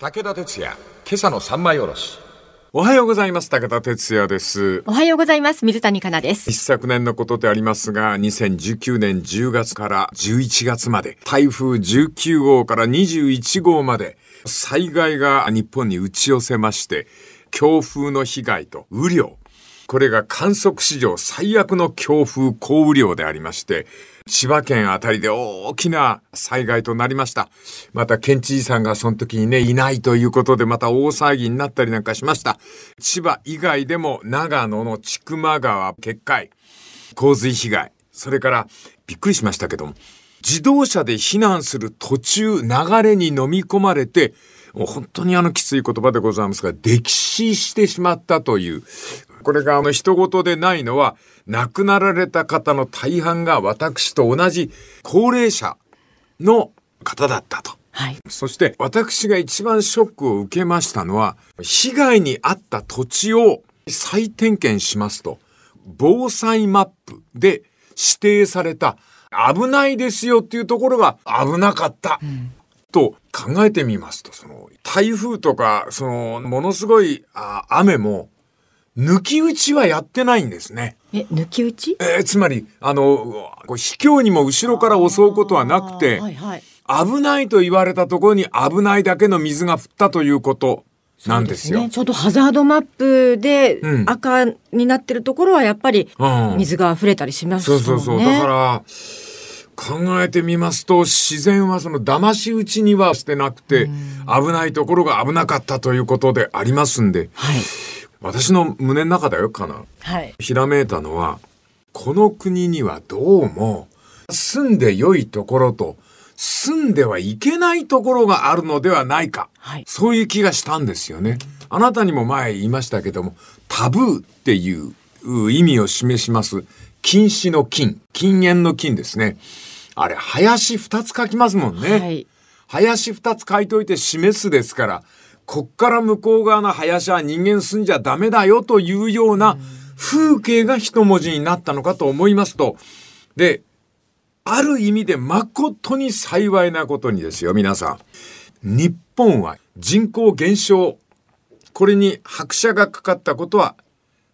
武田鉄矢、今朝の三枚おろし。おはようございます。武田哲也です。おはようございます。水谷香奈です。一昨年のことでありますが、2019年10月から11月まで、台風19号から21号まで、災害が日本に打ち寄せまして、強風の被害と雨量、これが観測史上最悪の強風降雨量でありまして、千葉県あたりで大きな災害となりました。また県知事さんがその時にね、いないということでまた大騒ぎになったりなんかしました。千葉以外でも長野の千曲川決壊、洪水被害、それからびっくりしましたけども、自動車で避難する途中流れに飲み込まれて、もう本当にあのきつい言葉でございますが、溺死してしまったという、これがあの人事でないのは、亡くなられた方の大半が私と同じ高齢者の方だったと。はい。そして私が一番ショックを受けましたのは、被害に遭った土地を再点検しますと、防災マップで指定された危ないですよっていうところが危なかった。と考えてみますと、その台風とか、そのものすごいあ雨も抜き打ちはやってないんですね。え、抜き打ち？えーつまり、あの、こう卑怯にも後ろから襲うことはなくて、はいはい。危ないと言われたところに危ないだけの水が降ったということなんですよ。そうね。ちょうどハザードマップでうん赤になってるところはやっぱりうん水が溢れたりしますもね。そうんそうそう。だから、考えてみますと、自然はその騙し討ちにはしてなくて、危ないところが危なかったということでありますんで、はい。私の胸の中だよかな。はい。ひらめいたのは、この国にはどうも、住んで良いところと、住んではいけないところがあるのではないか。はい。そういう気がしたんですよね。あなたにも前言いましたけども、タブーっていうう意味を示します、禁止の禁、禁煙の禁ですね。あれ、林二つ書きますもんね。はい。林二つ書いといて示すですから、こっから向こう側の林は人間住んじゃダメだよというような風景が一文字になったのかと思いますと、で、ある意味で誠に幸いなことにですよ、皆さん。日本は人口減少、これに拍車がかかったことは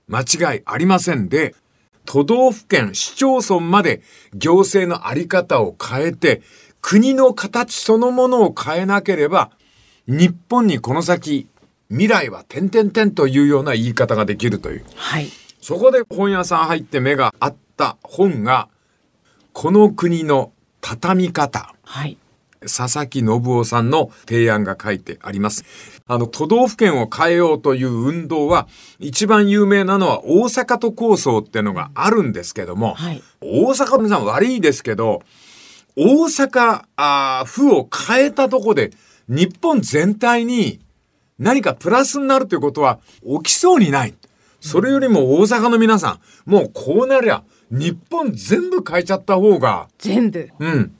間違いありませんで、都道府県、市町村まで行政のあり方を変えて、国の形そのものを変えなければ、日本にこの先、未来は点々点というような言い方ができるという。はい。そこで本屋さん入って目があった本が、この国の畳み方。はい。佐々木信夫さんの提案が書いてあります。あの、都道府県を変えようという運動は、一番有名なのは大阪都構想ってのがあるんですけども、はい。大阪の皆さん悪いですけど、大阪あー府を変えたとこで、日本全体に何かプラスになるということは起きそうにない。それよりも大阪の皆さん、もうこうなりゃ、日本全部変えちゃった方が、全部。うん。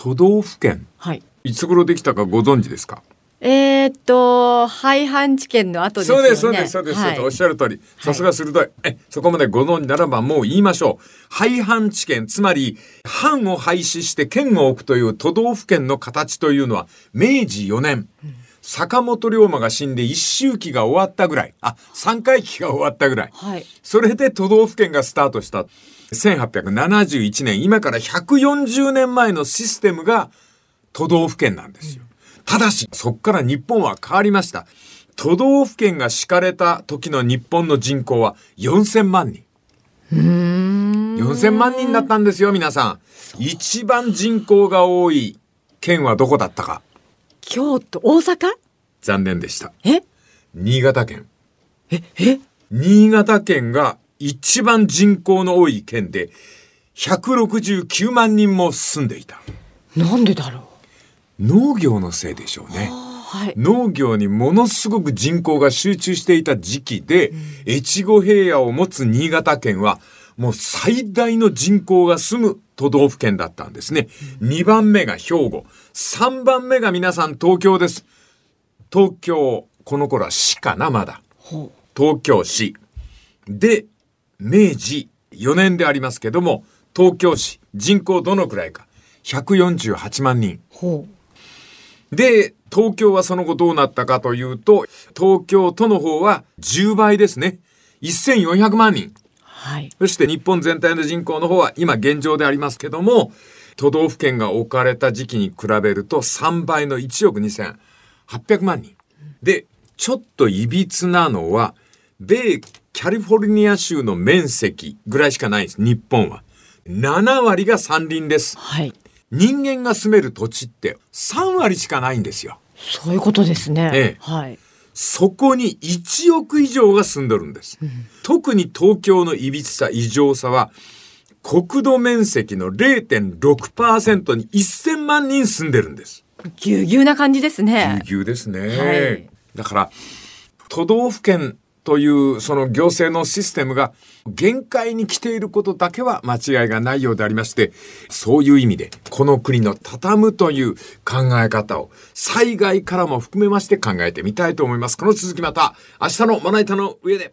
都道府県、はい。いつ頃できたかご存知ですか？えーっと、廃藩置県の後ですよね。そうです、そうです、そうです、はいおっしゃる通り。さすが鋭い。え、そこまでご存知ならばもう言いましょう。廃藩置県、つまり、藩を廃止して県を置くという都道府県の形というのは、明治4年。坂本龍馬が死んで一周期が終わったぐらい。あ、三回期が終わったぐらい。はい。それで都道府県がスタートした。1871年、今から140年前のシステムが都道府県なんですよ。ただし、そこから日本は変わりました。都道府県が敷かれた時の日本の人口は4000万人。4000万人だったんですよ、皆さん。一番人口が多い県はどこだったか。京都、大阪？残念でした。え？新潟県。え、え？新潟県が一番人口の多い県で、169万人も住んでいた。なんでだろう？農業のせいでしょうね。はい。農業にものすごく人口が集中していた時期で、越後平野を持つ新潟県は、もう最大の人口が住む都道府県だったんですね。2番目が兵庫。3番目が皆さん東京です。東京、この頃は市かな、まだ。ほ東京市。で、明治4年でありますけども、東京市、人口どのくらいか。148万人。で、東京はその後どうなったかというと、東京都の方は10倍ですね。1400万人。はい。そして日本全体の人口の方は今現状でありますけども、都道府県が置かれた時期に比べると3倍の1億2800万人。で、ちょっといびつなのは、米キャリフォルニア州の面積ぐらいしかないんです、日本は。7割が山林です。はい。人間が住める土地って3割しかないんですよ。そういうことですね。ええはい。そこに1億以上が住んどるんです。特に東京のいびつさ、異常さは、国土面積の0.6%に1000万人住んでるんです。ぎゅうぎゅうな感じですね。ぎゅうぎゅうですね。はいだから、都道府県というその行政のシステムが限界に来ていることだけは間違いがないようでありまして、そういう意味で、この国の畳むという考え方を災害からも含めまして考えてみたいと思います。この続きまた明日のまな板の上で。